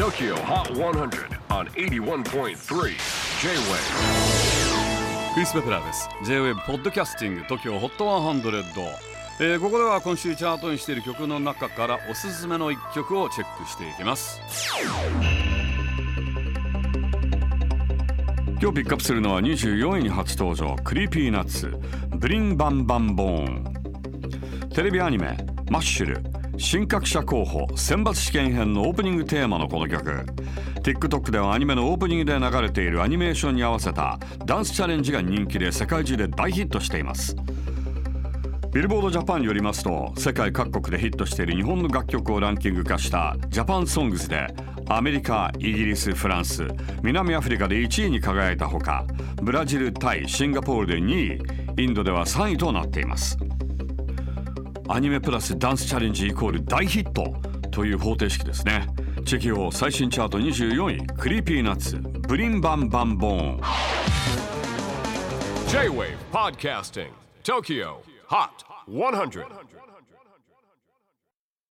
TOKYO HOT 100 on 81.3 J-WAVE クリス・ベプラーです。J-WAVE ポッドキャスティング TOKYO HOT 100、えーここでは今週チャートにしている曲の中からおすすめの一曲をチェックしていきます。今日ピックアップするのは24位に初登場クリーピーナッツブリンバンバンボーンテレビアニメマッシュル新格者候補選抜試験編のオープニングテーマのこの曲。TikTok ではアニメのオープニングで流れているアニメーションに合わせたダンスチャレンジが人気で世界中で大ヒットしています。ビルボードジャパンによりますと世界各国でヒットしている日本の楽曲をランキング化したジャパンソングスでアメリカ、イギリス、フランス、南アフリカで1位に輝いたほかブラジル、タイ、シンガポールで2位インドでは3位となっています。アニメプラスダンスチャレンジイコール大ヒットという方程式ですね。チェキオ最新チャート24位クリーピーナッツブリンバンバンボーン。J-WAVE PODCASTING TOKYO HOT 100